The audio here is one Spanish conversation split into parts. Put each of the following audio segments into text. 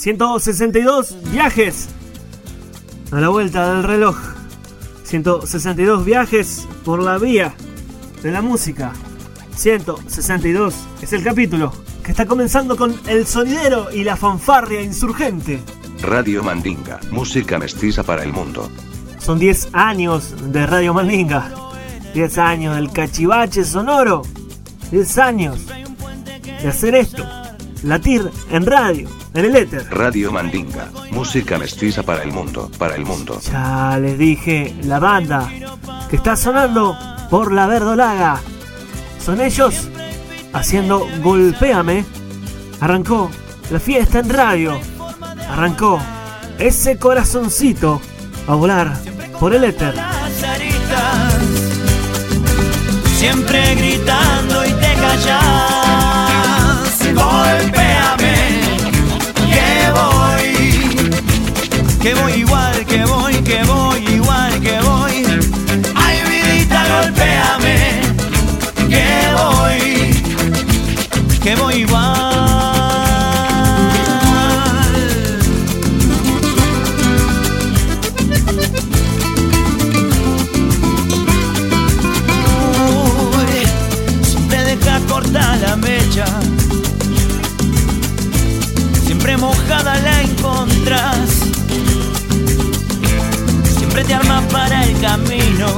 162 viajes a la vuelta del reloj. 162 viajes por la vía de la música. 162 es el capítulo que está comenzando con el sonidero y la fanfarria insurgente. Radio Mandinga, música mestiza para el mundo. Son 10 años de Radio Mandinga. 10 años del cachivache sonoro. 10 años de hacer esto. Latir en radio, en el éter. Radio Mandinga, música mestiza para el mundo, para el mundo. Ya les dije, la banda que está sonando por la verdolaga. Son ellos haciendo Golpéame. Arrancó la fiesta en radio. Arrancó ese corazoncito a volar por el éter. Siempre gritando y te callas. Que voy igual, que voy, que voy igual, que voy. Ay, vidita, golpéame, que voy. Que voy igual. Corta la mecha. Siempre mojada la encontrás. Te armas para el camino.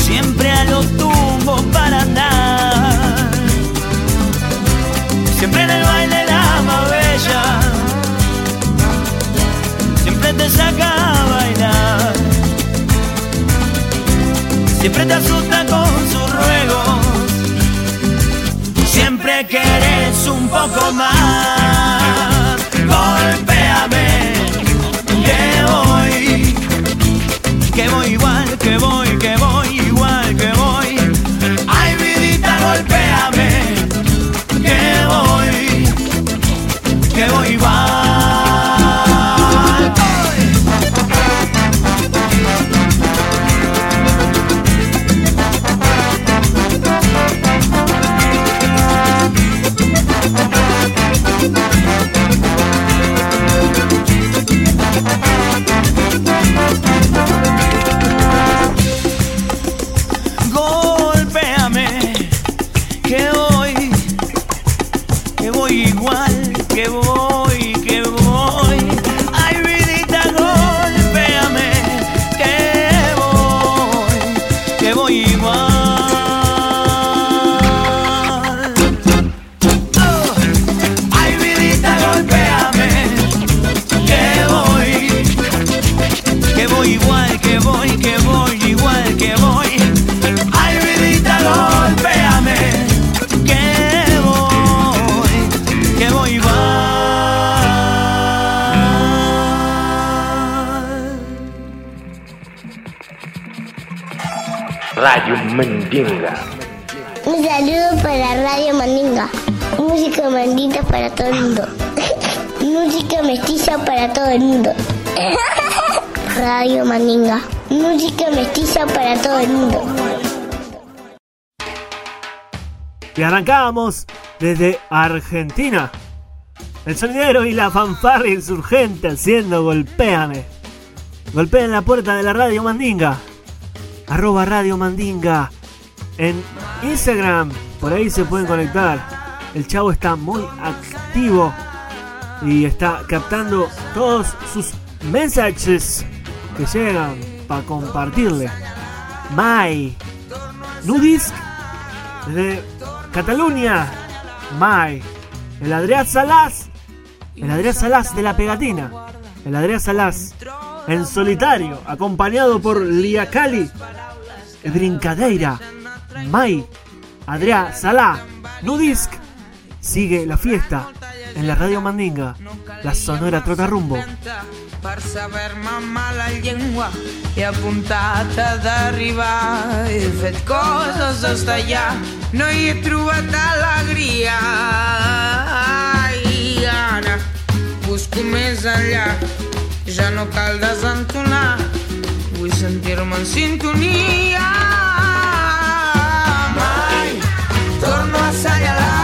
Siempre a los tumbos para andar. Siempre en el baile la más bella. Siempre te saca a bailar. Siempre te asusta con sus ruegos. Siempre querés un poco más. Radio Mandinga. Un saludo para Radio Mandinga. Música mandita para todo el mundo. Música mestiza para todo el mundo. Radio Mandinga. Música mestiza para todo el mundo. Y arrancábamos desde Argentina. El sonidero y la fanfarria insurgente haciendo golpéame. Golpeen la puerta de la Radio Mandinga. Arroba Radio Mandinga. En Instagram. Por ahí se pueden conectar. El chavo está muy activo. Y está captando todos sus mensajes que llegan para compartirle. Mai. Nudisk. Desde Cataluña. Mai. El Adrián Salás. El Adrián Salás de la pegatina. El Adrián Salás en solitario, acompañado por Liacali, Brincadeira, Mai, Adrián Salá, Nudisk. Sigue la fiesta en la Radio Mandinga, la Sonora Trotarrumbo. per saber-me mal la llengua he apuntat a d'arribar he fet coses des d'allà no hi he trobat alegria i ara busco més enllà ja no cal desentonar vull sentir-me en sintonia. Mai torno a assenyalar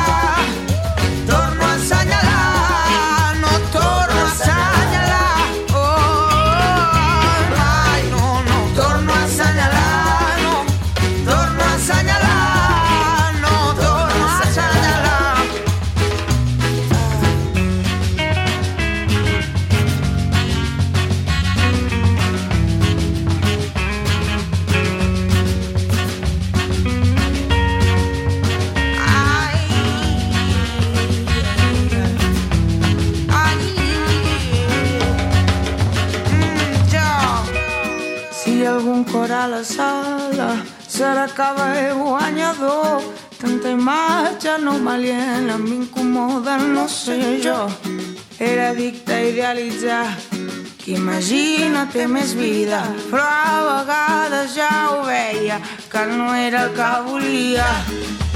que ve guanyador. Tanta imatge no m'aliena, m'incomoda, no sé jo. Era addicte a idealitzar qui imagina té més vida, però a vegades ja ho veia que no era el que volia.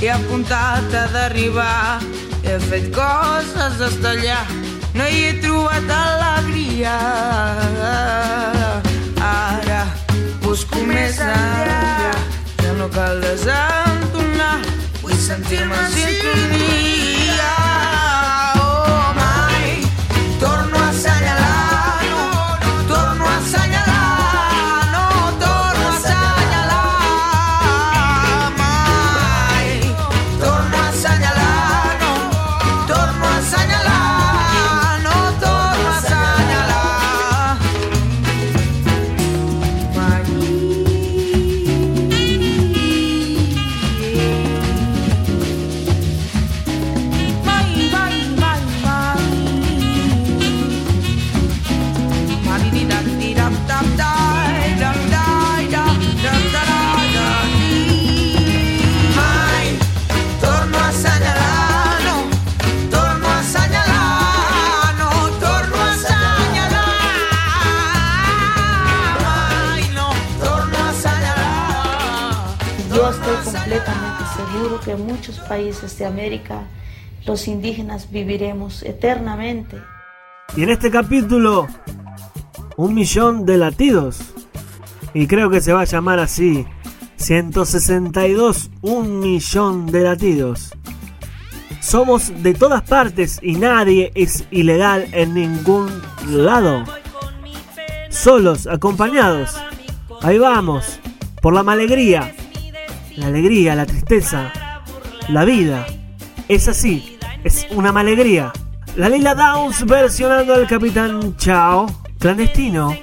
He apuntat a derribar, he fet coses d'estallar, no hi he trobat alegria. Ara busco més enllà, no uno calda santo una, puoi sentirmi in sintonia. Que en muchos países de América los indígenas viviremos eternamente. Y en este capítulo, un millón de latidos. Y creo que se va a llamar así. 162, un millón de latidos. Somos de todas partes y nadie es ilegal en ningún lado. Solos, acompañados. Ahí vamos. Por la alegría. La alegría, la tristeza. La vida. Es así. Es una alegría. La Lila Downs versionando al Capitán Chao. Clandestino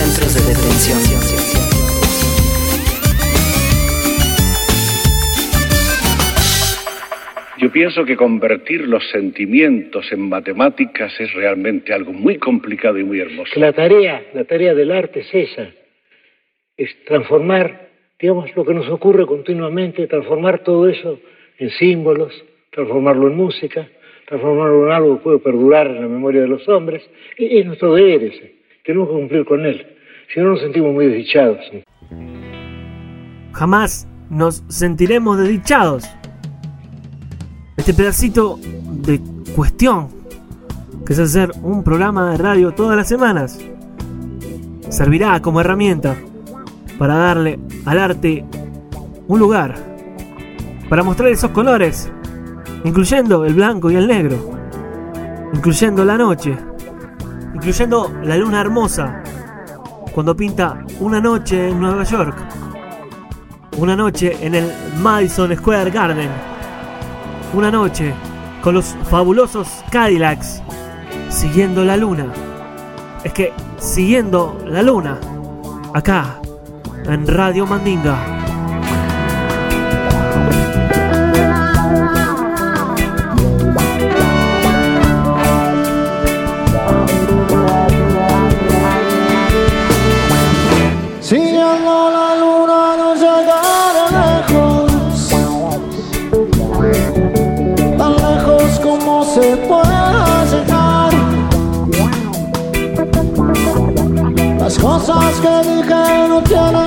centros de detención. Yo pienso que convertir los sentimientos en matemáticas es realmente algo muy complicado y muy hermoso. La tarea, la tarea del arte es esa, es transformar, digamos, lo que nos ocurre continuamente, transformar todo eso en símbolos, transformarlo en música, transformarlo en algo que puede perdurar en la memoria de los hombres. Y es nuestro deber ese, tenemos que cumplir con él, si no nos sentimos muy desdichados. Jamás nos sentiremos desdichados. Este pedacito de cuestión, que es hacer un programa de radio todas las semanas, servirá como herramienta para darle al arte un lugar, para mostrar esos colores, incluyendo el blanco y el negro, incluyendo la noche, incluyendo la luna hermosa, cuando pinta una noche en Nueva York, una noche en el Madison Square Garden, una noche con los fabulosos Cadillacs, siguiendo la luna. Es que siguiendo la luna, acá en Radio Mandinga. Dije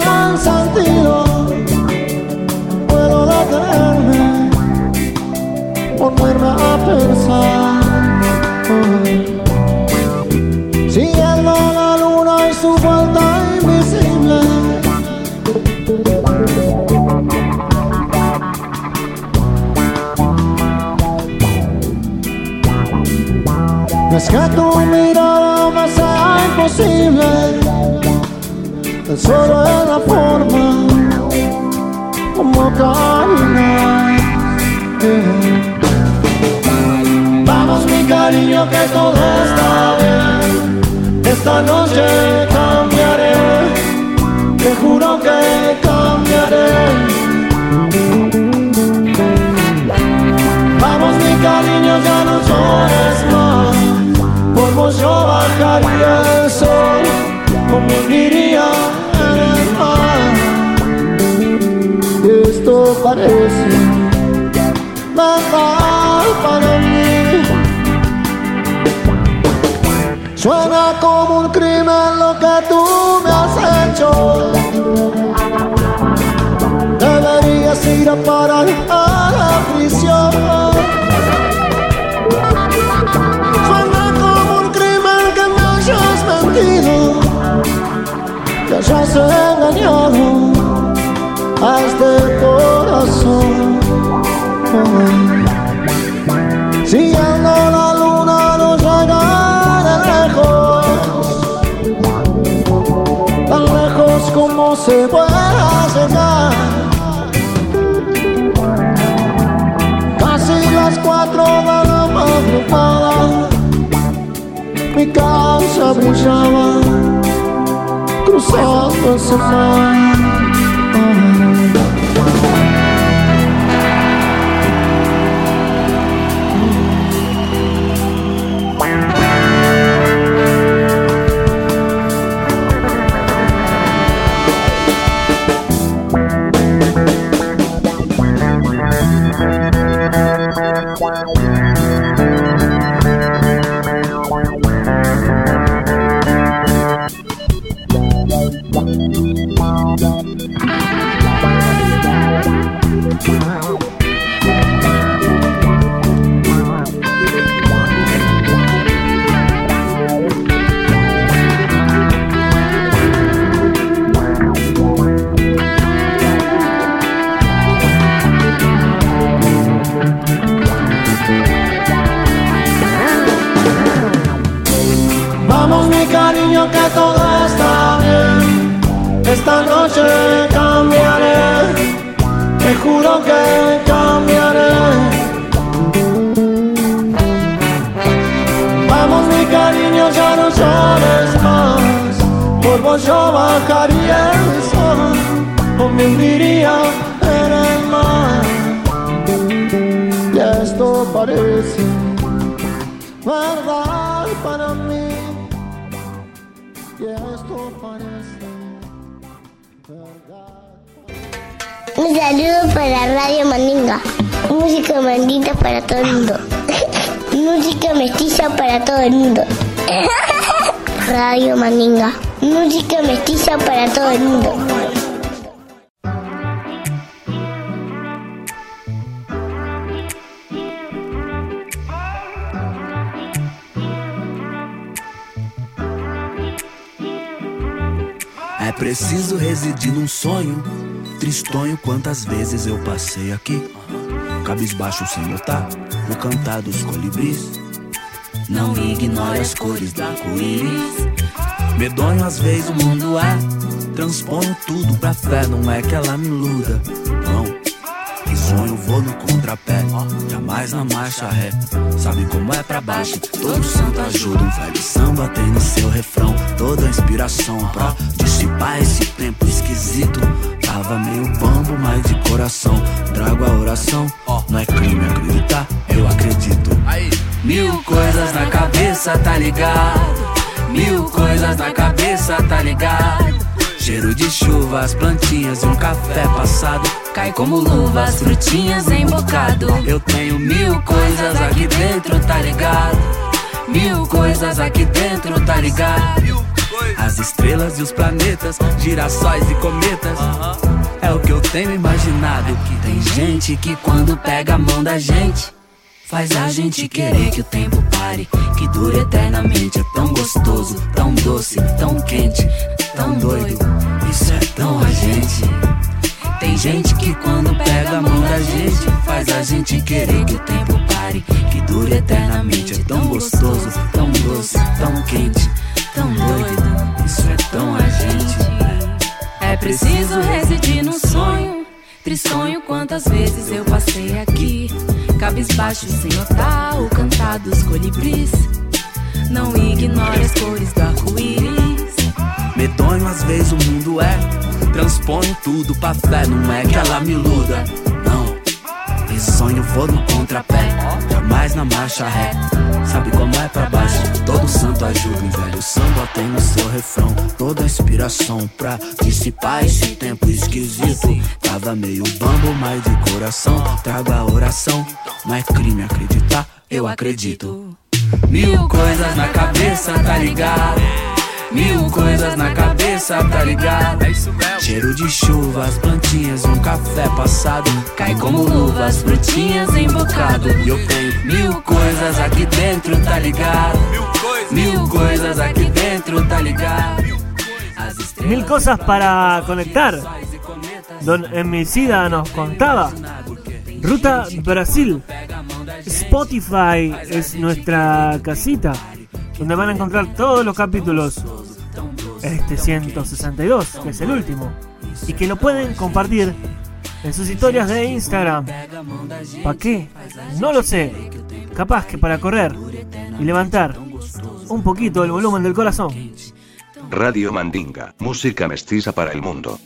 bajaría el sol Como diría el mar. Esto parece mental para mí. Suena como un crimen lo que tú me has hecho. Deberías ir a parar a la prisión Engañado a este corazón. Siguiendo la luna no llegaré lejos Tan lejos como se pueda llegar. Casi las cuatro de la madrugada Mi casa brillaba Cruzando ese mar Vamos yo bajaría el sol, o me hundiría en el mar. Y esto parece verdad para mí, y esto parece verdad. Un saludo para Radio Mandinga. Música mandita para todo el mundo. Música mestiza para todo el mundo. Radio Mandinga. Música mestiza para todo el mundo. É preciso residir num sonho. Tristonho, quantas vezes eu passei aqui. Cabisbaixo sem notar o cantar dos colibris. Não ignore as cores da arco-íris. Medonho às vezes o mundo é. Transponho tudo pra fé, não é que ela me iluda. Não. Risonho, vou no contrapé, jamais na marcha ré. Sabe como é pra baixo? Todo santo ajuda. Um velho samba tem no seu refrão toda a inspiração pra dissipar esse tempo esquisito. Tava meio bambo, mas de coração. Trago a oração, não é crime acreditar, eu acredito. Mil coisas na cabeça, tá ligado? Mil coisas na cabeça, tá ligado? Cheiro de chuva, as plantinhas e um café passado. Cai como luva, as frutinhas em bocado. Eu tenho mil coisas aqui dentro, tá ligado? Mil coisas aqui dentro, tá ligado? As estrelas e os planetas, girassóis e cometas. É o que eu tenho imaginado. Que tem gente que quando pega a mão da gente. Faz a gente querer que o tempo pare, que dure eternamente. É tão gostoso, tão doce, tão quente, tão doido. Isso é tão a gente. Tem gente que quando pega a mão da gente, faz a gente querer que o tempo pare, que dure eternamente. É tão gostoso, tão doce, tão quente, tão doido. Isso é tão a gente. É preciso residir num sonho. Tristonho, quantas vezes eu passei aqui. Cabisbaixo sem notar o cantar dos colibris. Não ignore as cores do arco-íris. Medonho às vezes o mundo é. Transponho tudo pra fé, não é que ela me iluda. Não. E sonho vou no contrapé, jamais na marcha ré. Sabe como é pra baixo? Todo santo ajuda, um velho samba tem no seu refrão. Toda inspiração pra dissipar esse tempo esquisito. Tava meio bambo, mas de coração. Trago a oração, não é crime acreditar, eu acredito. Mil coisas na cabeça, tá ligado? Mil coisas na cabeça, tá ligado? Cheiro de chuva, as plantinhas um café passado. Cai como luva, as frutinhas em bocado. E eu tenho mil coisas aqui dentro, tá ligado? Mil coisas aqui dentro, tá ligado? Mil cosas para conectar. Don Emicida nos contaba. Ruta Brasil. Spotify es nuestra casita donde van a encontrar todos los capítulos. Este 162, que es el último. Y que lo pueden compartir en sus historias de Instagram. ¿Para qué? No lo sé. Capaz que para correr y levantar un poquito el volumen del corazón. Radio Mandinga, música mestiza para el mundo.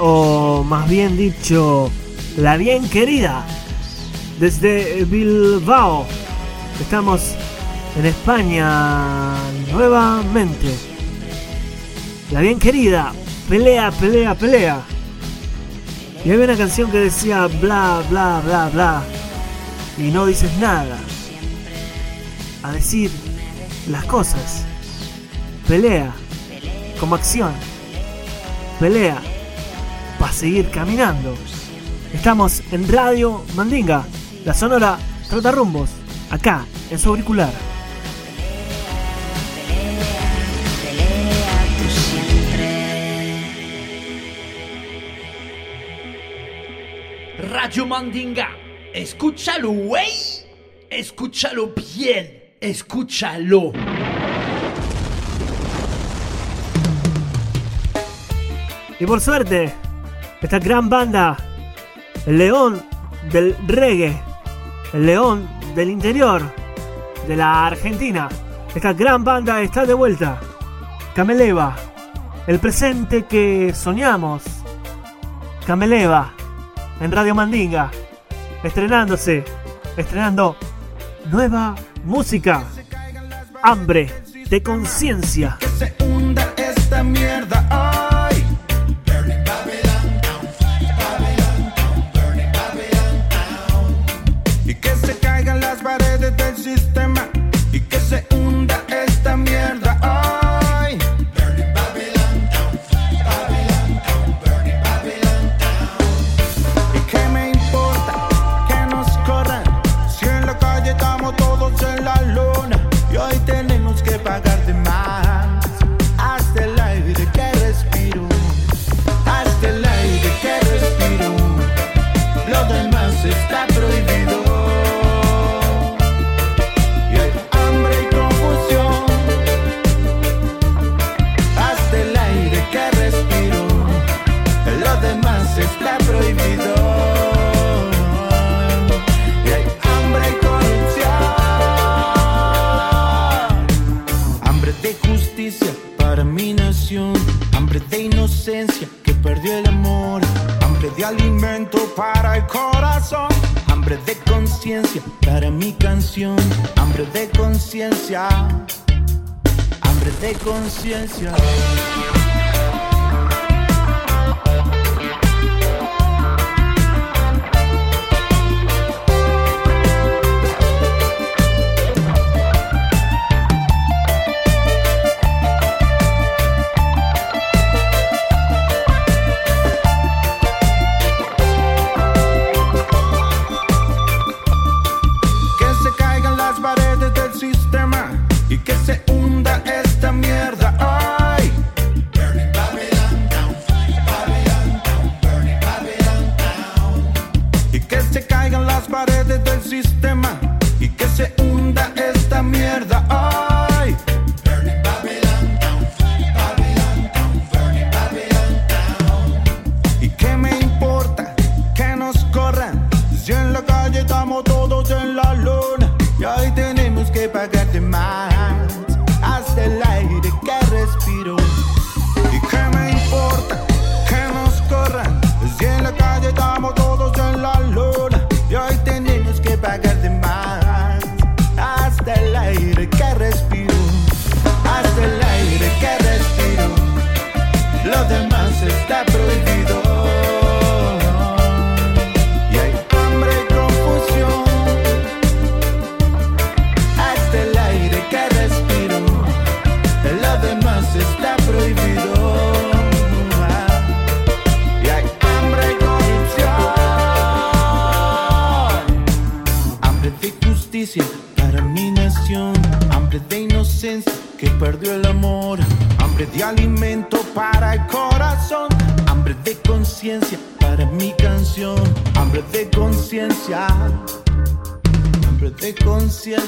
o más bien dicho, la bien querida. Desde Bilbao, estamos en España nuevamente. La bien querida, pelea, pelea, pelea. Y había una canción que decía bla, bla, bla, bla. Y no dices nada. A decir las cosas. Pelea. Como acción. Pelea seguir caminando. Estamos en Radio Mandinga, la sonora trata rumbos, acá en su auricular. Radio Mandinga, escúchalo, güey, escúchalo bien, escúchalo. Y por suerte, esta gran banda, el león del reggae, el león del interior de la Argentina. Esta gran banda está de vuelta. Cameleva, el presente que soñamos. Cameleva, en Radio Mandinga, estrenándose, estrenando nueva música. Hambre de conciencia.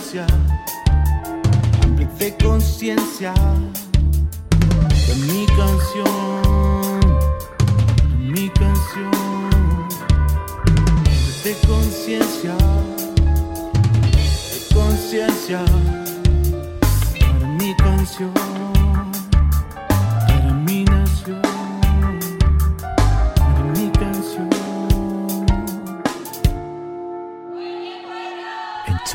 conciencia, de conciencia, de mi canción, de mi canción, hambre de conciencia, de conciencia, para mi canción.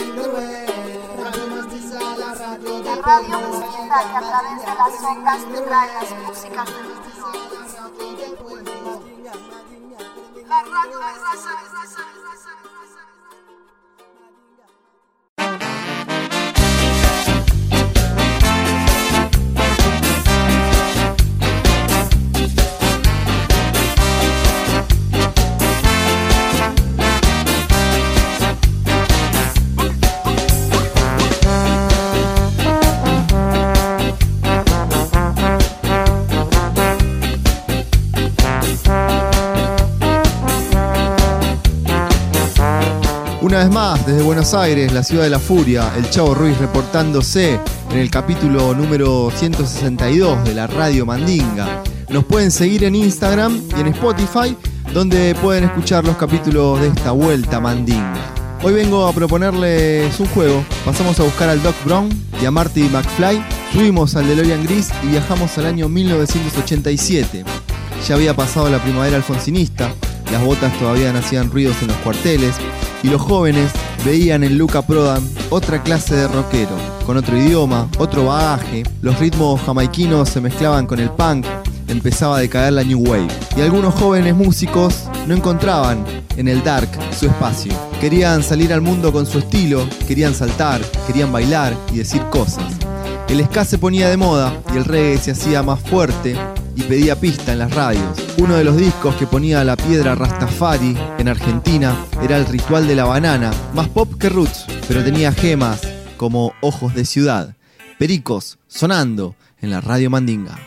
find the way. Radio más que a través de las ondas te trae las músicas del. Vez más, desde Buenos Aires, la ciudad de la furia, el Chavo Ruiz reportándose en el capítulo número 162 de la Radio Mandinga. Nos pueden seguir en Instagram y en Spotify, donde pueden escuchar los capítulos de esta vuelta Mandinga. Hoy vengo a proponerles un juego. Pasamos a buscar al Doc Brown y a Marty McFly, subimos al DeLorean Gris y viajamos al año 1987. Ya había pasado la primavera alfonsinista, las botas todavía hacían ruidos en los cuarteles y los jóvenes veían en Luca Prodan otra clase de rockero, con otro idioma, otro bagaje, los ritmos jamaiquinos se mezclaban con el punk, empezaba a decaer la New Wave y algunos jóvenes músicos no encontraban en el dark su espacio. Querían salir al mundo con su estilo, querían saltar, querían bailar y decir cosas. El ska se ponía de moda y el reggae se hacía más fuerte y pedía pista en las radios. Uno de los discos que ponía la piedra Rastafari en Argentina era El Ritual de la Banana, más pop que roots, pero tenía gemas como Ojos de Ciudad. Pericos sonando en la Radio Mandinga.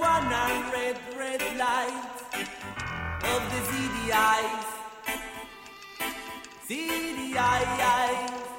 one and red, red light of the CDI. CDI.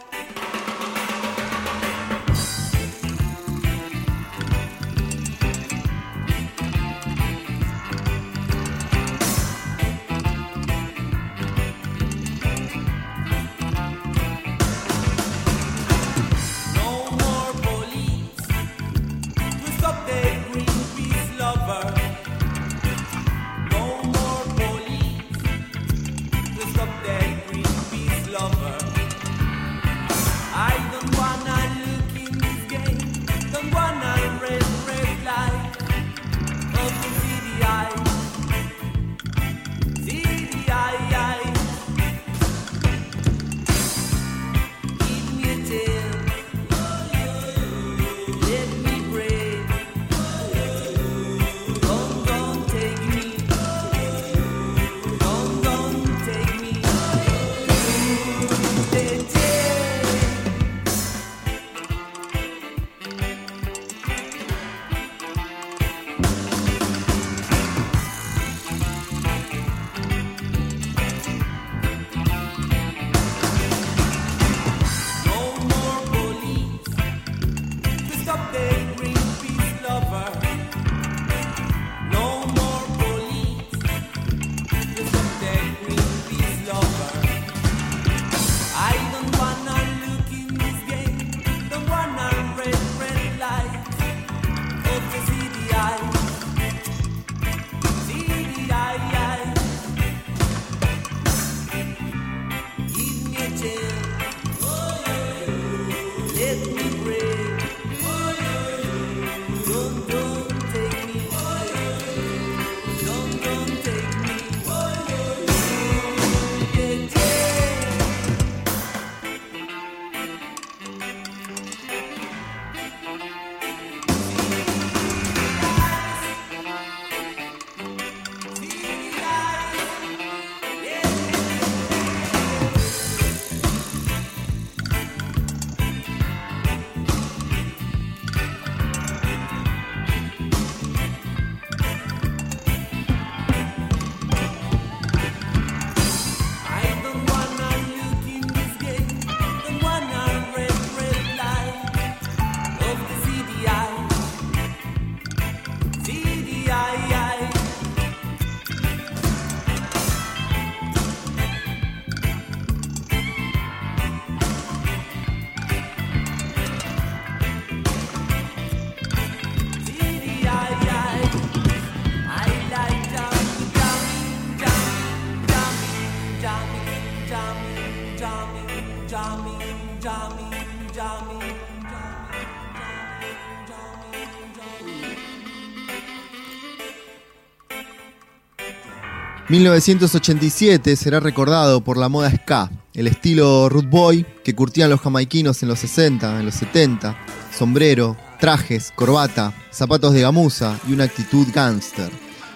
1987 será recordado por la moda ska, el estilo root boy que curtían los jamaiquinos en los 60, en los 70, sombrero, trajes, corbata, zapatos de gamuza y una actitud gangster.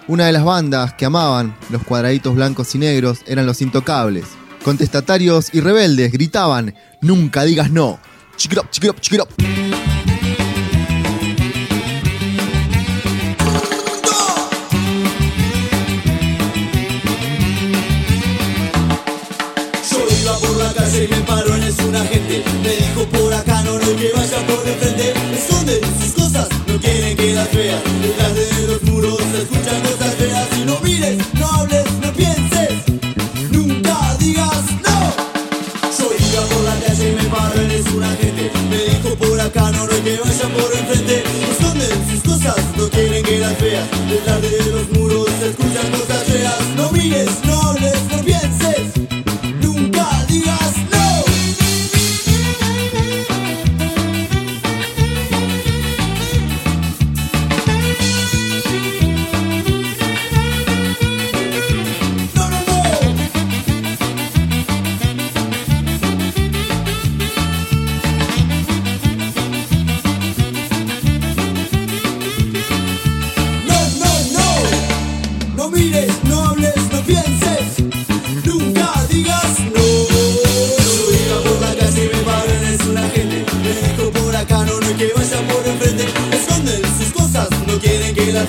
Una de las bandas que amaban los cuadraditos blancos y negros eran los intocables. Contestatarios y rebeldes gritaban, nunca digas no. Chick it up, es un agente. Me dijo por acá no, no que vaya por enfrente Esconden sus cosas, no quieren que las veas Detrás de los muros se escuchan cosas feas. Y no mires, no hables, no pienses. Nunca digas no. Yo iba por la calle y me paró en es un agente. Me dijo por acá no, no que vaya por enfrente Esconden sus cosas, no quieren que las veas Detrás de los muros se escuchan cosas feas. No mires, no hables, no pienses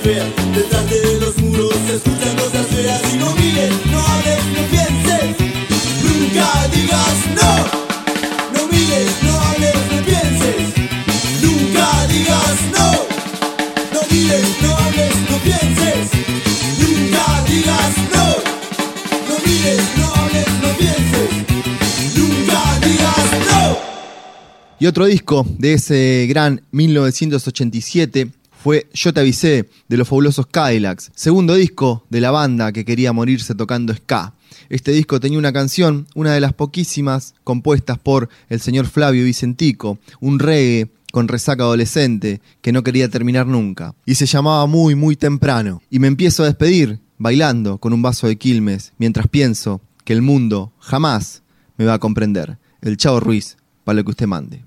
Detrás de los muros se escuchan cosas feas. Y no mires, no hables, no pienses. Nunca digas no. No mires, no hables, no pienses. Nunca digas no. No mires, no hables, no pienses. Nunca digas no. No mires, no hables, no pienses. Nunca digas no. Y otro disco de ese gran 1987 fue Yo te avisé de los fabulosos Cadillacs, segundo disco de la banda que quería morirse tocando ska. Este disco tenía una canción, una de las poquísimas compuestas por el señor Flavio Vicentico, un reggae con resaca adolescente que no quería terminar nunca. Y se llamaba Muy, muy temprano. Y me empiezo a despedir bailando con un vaso de Quilmes mientras pienso que el mundo jamás me va a comprender. El Chavo Ruiz, para lo que usted mande.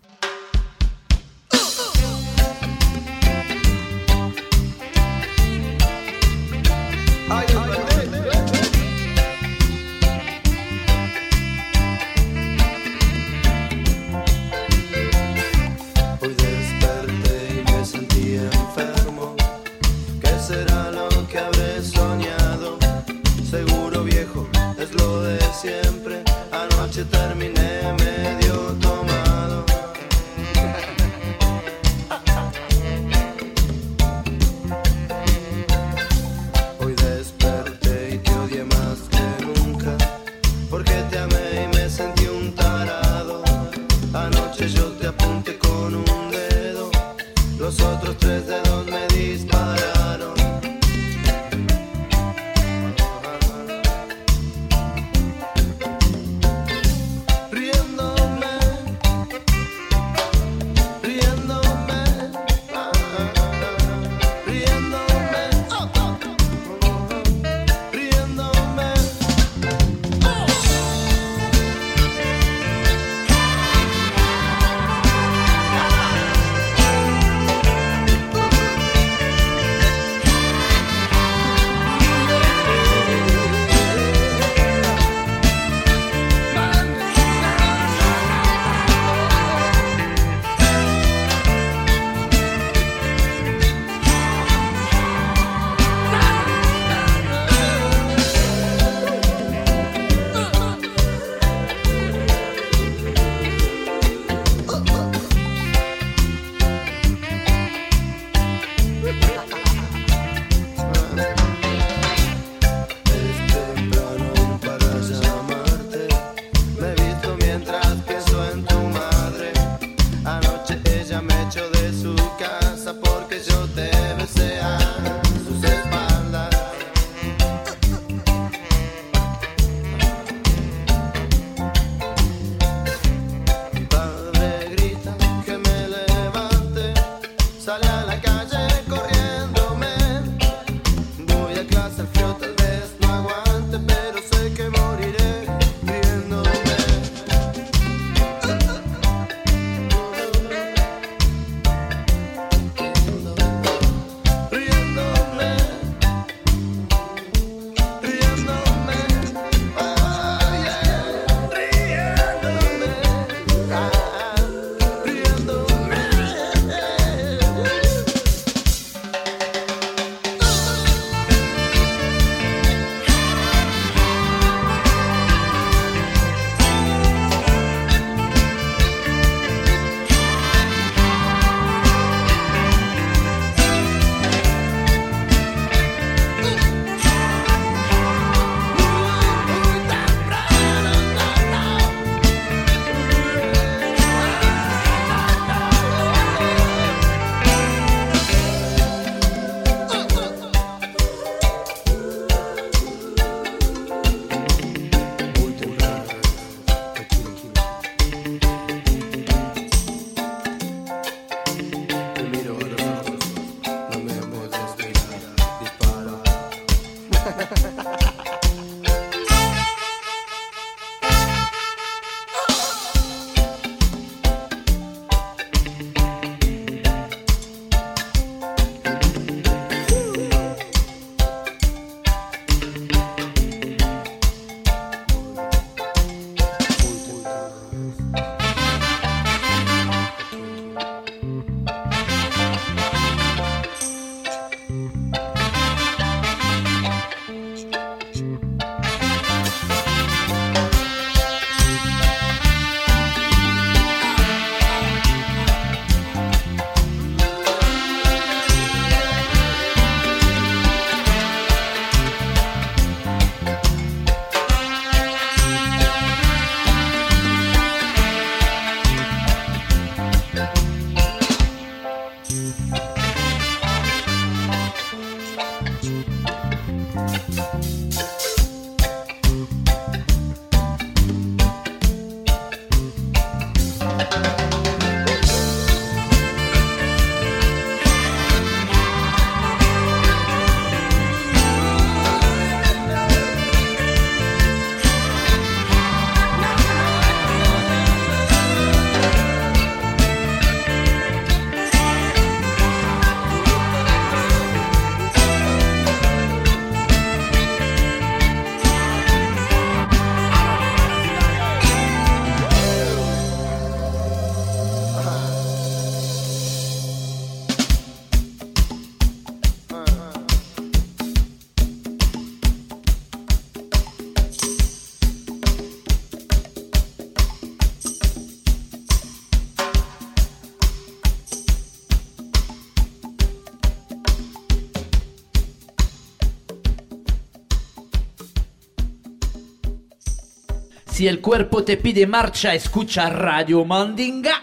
Si el cuerpo te pide marcha, escucha Radio Mandinga.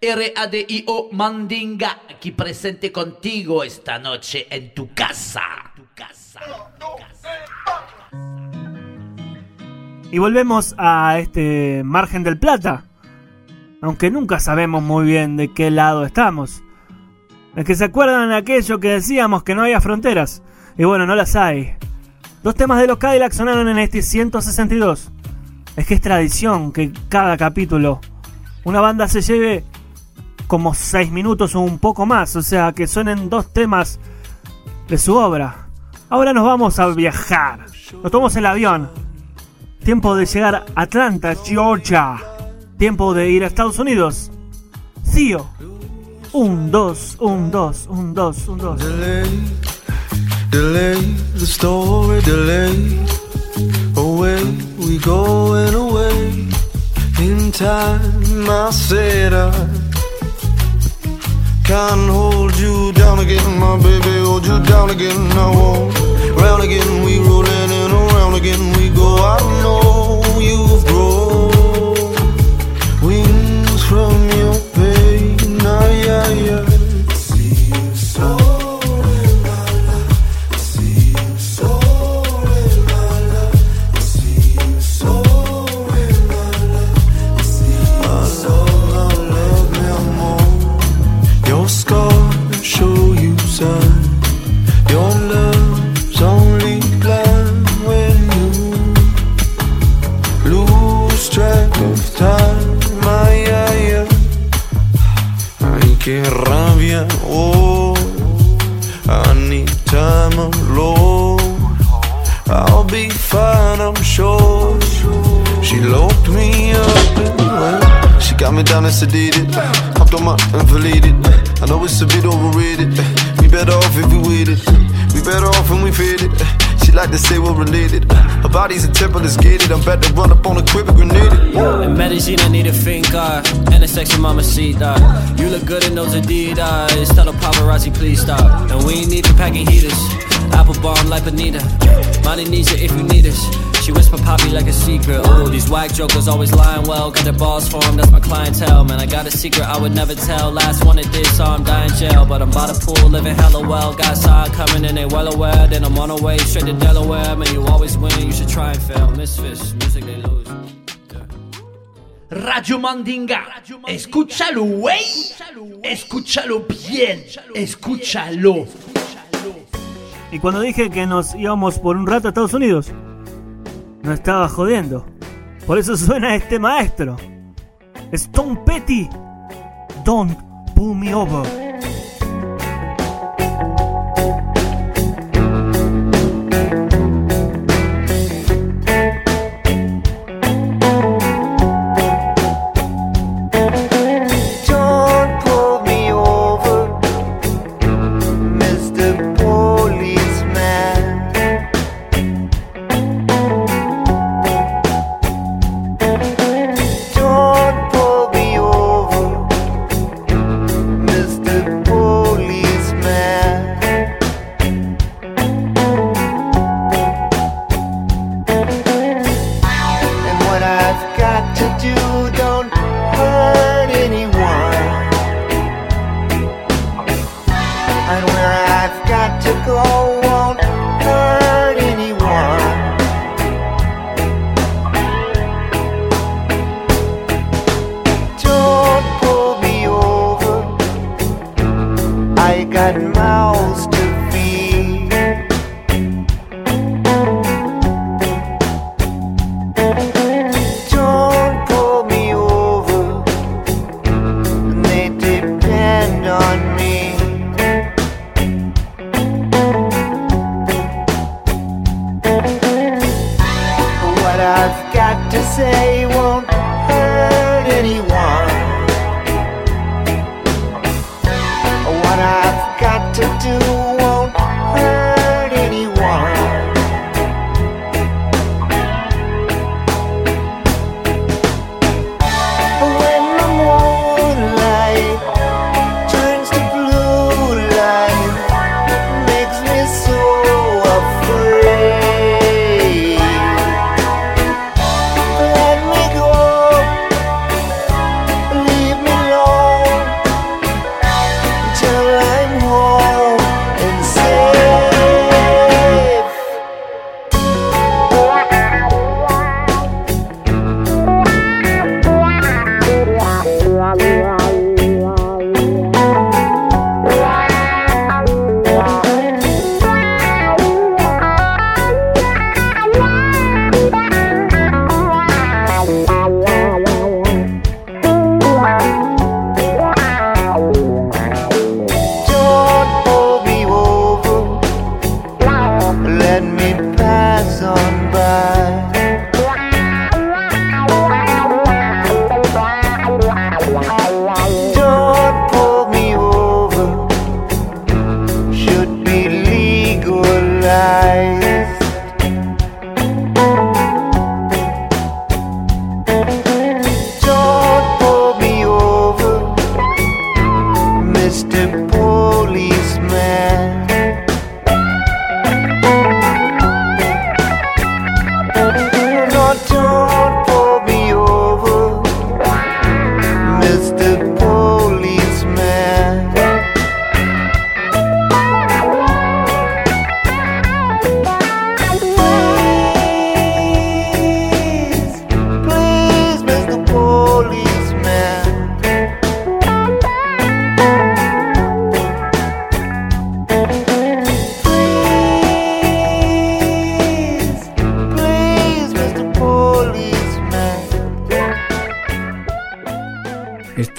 R-A-D-I-O Mandinga, aquí presente contigo esta noche en tu casa. Y volvemos a este margen del plata. Aunque nunca sabemos muy bien de qué lado estamos. Es que se acuerdan de aquello que decíamos que no había fronteras. Y bueno, no las hay. Dos temas de los Cadillac sonaron en este 162. Es que es tradición que cada capítulo una banda se lleve como 6 minutos o un poco más. O sea, que suenen dos temas de su obra. Ahora nos vamos a viajar. Nos tomamos el avión. Tiempo de llegar a Atlanta, Georgia. Tiempo de ir a Estados Unidos. Cío. Un, dos, un, dos, un, dos, un, dos. Delay the story, delay. Away we go time, I said I can't hold you down again, my baby. Hold you down again, I won't. Round again, we rolling and around again we go. I know she got me down and sedated. Hopped on my invalidated. I know it's a bit overrated. We better off if we with it We better off when we faded. She like to say we're related. Her body's a temple gated. I'm about to run up on a quiver grenaded. In medicine, I need a finca and a sexy mamacita. Uh. You look good in those Adidas. Tell the paparazzi, please stop. And we ain't even packing heaters. Apple bomb like Bonita. Money needs you if you need us. She whisper poppy like a secret. Oh, these whack jokers always lying well. Got their balls for 'em, that's my clientele. Man, I got a secret I would never tell. Last one that did, saw I'm dying jail. But I'm by the pool, living hella well. Got side coming and they well aware. Then I'm on the way straight to Delaware. Man, you always win, you should try and fail. Misfits, music they lose. Radio Mandinga. Escúchalo, wey. Escúchalo bien. Escúchalo. Y cuando dije que nos íbamos por un rato a Estados Unidos, no estaba jodiendo. Por eso suena este maestro. Stone Petty. Don't pull me over.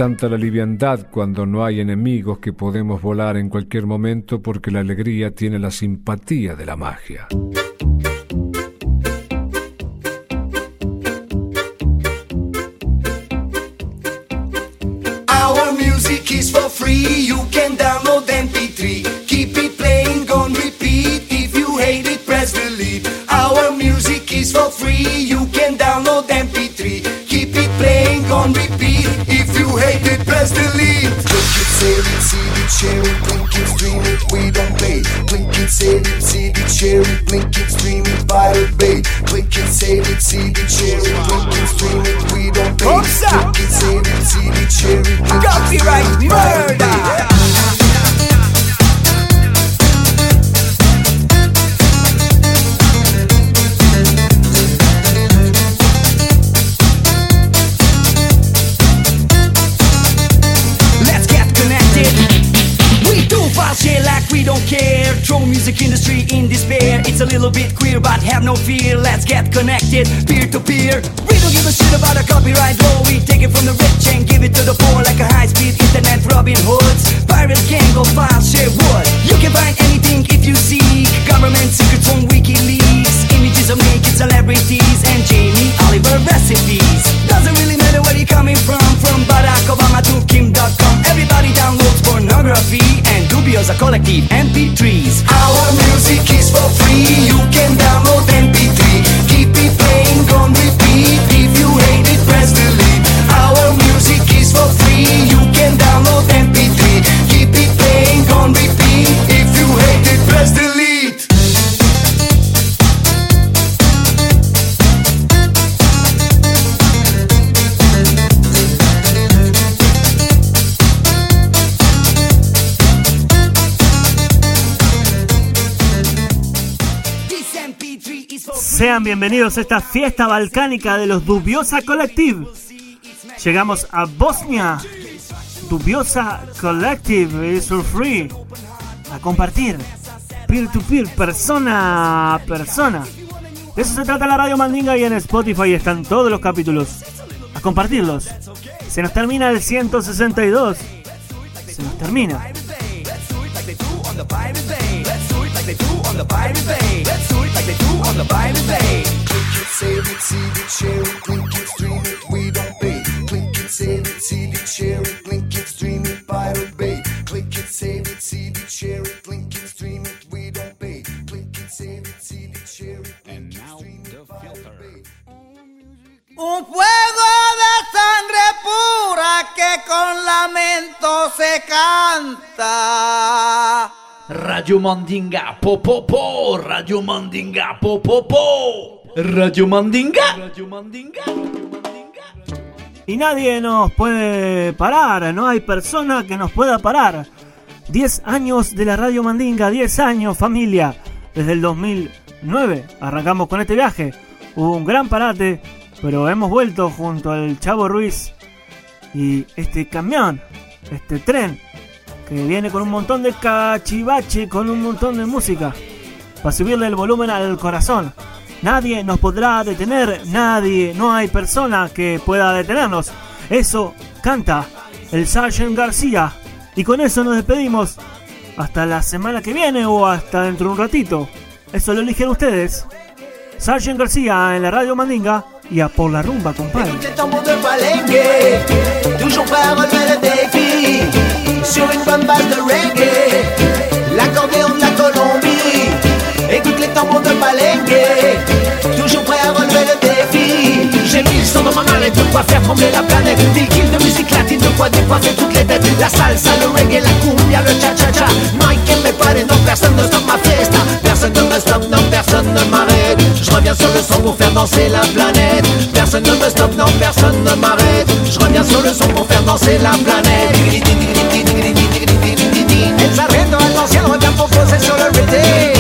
La liviandad cuando no hay enemigos que podemos volar en cualquier momento porque la alegría tiene la simpatía de la magia. Our music is for free. You can download MP3. Keep it playing on repeat. If you hate it, press. Our music is for free. Delete. Blink it, save it, see share it, blink it, stream it. We don't pay. Blink it, save it, see share it, blink it, stream it, pirate bay. Blink it, save it, see share it, blink it, stream it. We don't pay. Blink it, save it, see it, share it. blink it, Copyright stream it, bay. murder. It's a little bit queer, but have no fear. Let's get connected, peer to peer. We don't give a shit about a copyright law. We take it from the rich and give it to the poor like a high-speed internet Robin Hoods. Pirates can go file share wood. You can find anything if you seek. Government secrets on WikiLeaks. Images of naked celebrities and Jamie Oliver recipes. Doesn't really matter where you're coming from. From Barack Obama to Kim.com. Everybody downloads pornography and dubious a collective MP3s. Our music is for free. You can download MP3. Bienvenidos a esta fiesta balcánica de los Dubiosa Collective. Llegamos a Bosnia. Dubiosa Collective is for free. A compartir. Peer to peer, persona a persona. De eso se trata la Radio Mandinga y en Spotify están todos los capítulos. A compartirlos. Se nos termina el 162. Se nos termina. On the Pirate Bay. Let's do it like they do on the Pirate Bay. Let's do it like they do on the Pirate Bay. Click it, save it, see it, share it, link it, stream it, we don't pay. Click it, save it, see it, share it, link it, stream it, Pirate Bay. Click it, save it, see it, share it, link it, stream it, we don't pay. Click it, save it, see it, share it, link it, stream it, Pirate Bay. Un fuego de sangre pura que con lamento se canta. Radio Mandinga, po po Radio Mandinga, po po po, Radio Mandinga. Radio Mandinga. Y nadie nos puede parar, no hay persona que nos pueda parar. 10 años de la Radio Mandinga, 10 años familia. Desde el 2009 arrancamos con este viaje. Hubo un gran parate, pero hemos vuelto junto al Chavo Ruiz y este camión, este tren, que viene con un montón de cachivache, con un montón de música, para subirle el volumen al corazón. Nadie nos podrá detener, nadie, no hay persona que pueda detenernos. Eso canta el Sargent García. Y con eso nos despedimos. Hasta la semana que viene o hasta dentro de un ratito. Eso lo eligen ustedes. Sargent García en la radio Mandinga y a por la rumba, compadre. De toujours à relever le défi. Sur une bonne base de reggae, l'accordéon de la Colombie. Écoute les tambours de palenque, ma mallette, de quoi faire trembler la planète. De musique latine, de quoi toutes les. La salsa, le reggae, la cumbia, le cha-cha-cha. No hay quien me pare, non, personne ne stoppe ma fiesta. Personne ne me stoppe, non, personne ne m'arrête. Je reviens sur le son pour faire danser la planète. Personne ne me stoppe, non, personne ne m'arrête. Je reviens sur le son pour faire danser la planète. El sargento al rhythm.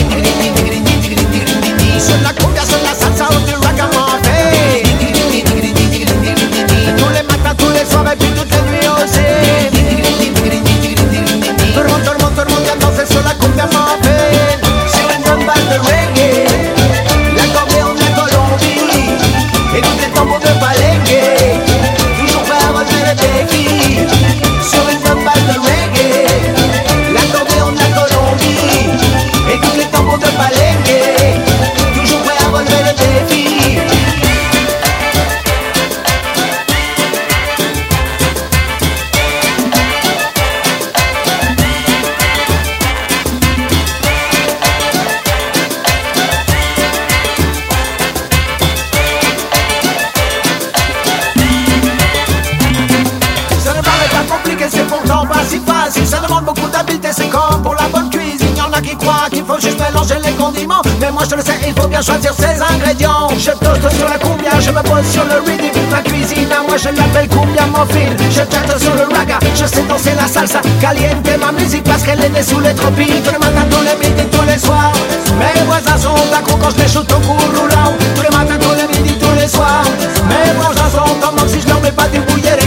Moi je le sais, il faut bien choisir ses ingrédients. Je toast sur la cumbia, je me pose sur le rhythm Ma cuisine. À moi je l'appelle cumbia mofil Je chante sur le raga, je sais danser la salsa Caliente. Ma musique parce qu'elle est née sous les tropiques. Tous les matins, tous les midis, tous les soirs. Mes voisins sont d'accord quand je les shoot au couroulant Tous les matins, tous les midis, tous les soirs. Mes voisins sont en manque si je leur mets pas du bouillet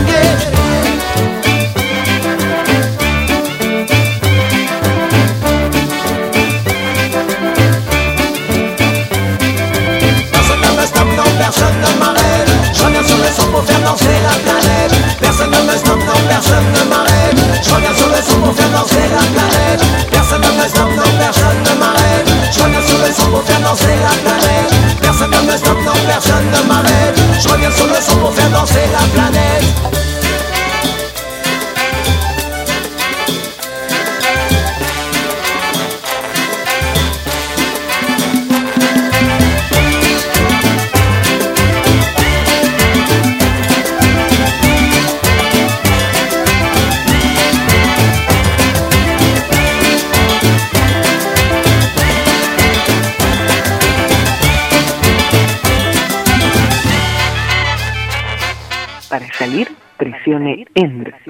le son pour faire danser la planète. Personne ne me stoppe, non, personne ne m'arrête. Je reviens sur le son pour faire danser la planète. Personne ne me stoppe, non, personne ne m'arrête. Je reviens sur le son pour faire danser la planète. Personne ne me stoppe, non, personne ne m'arrête. Je reviens sur le son pour faire danser la planète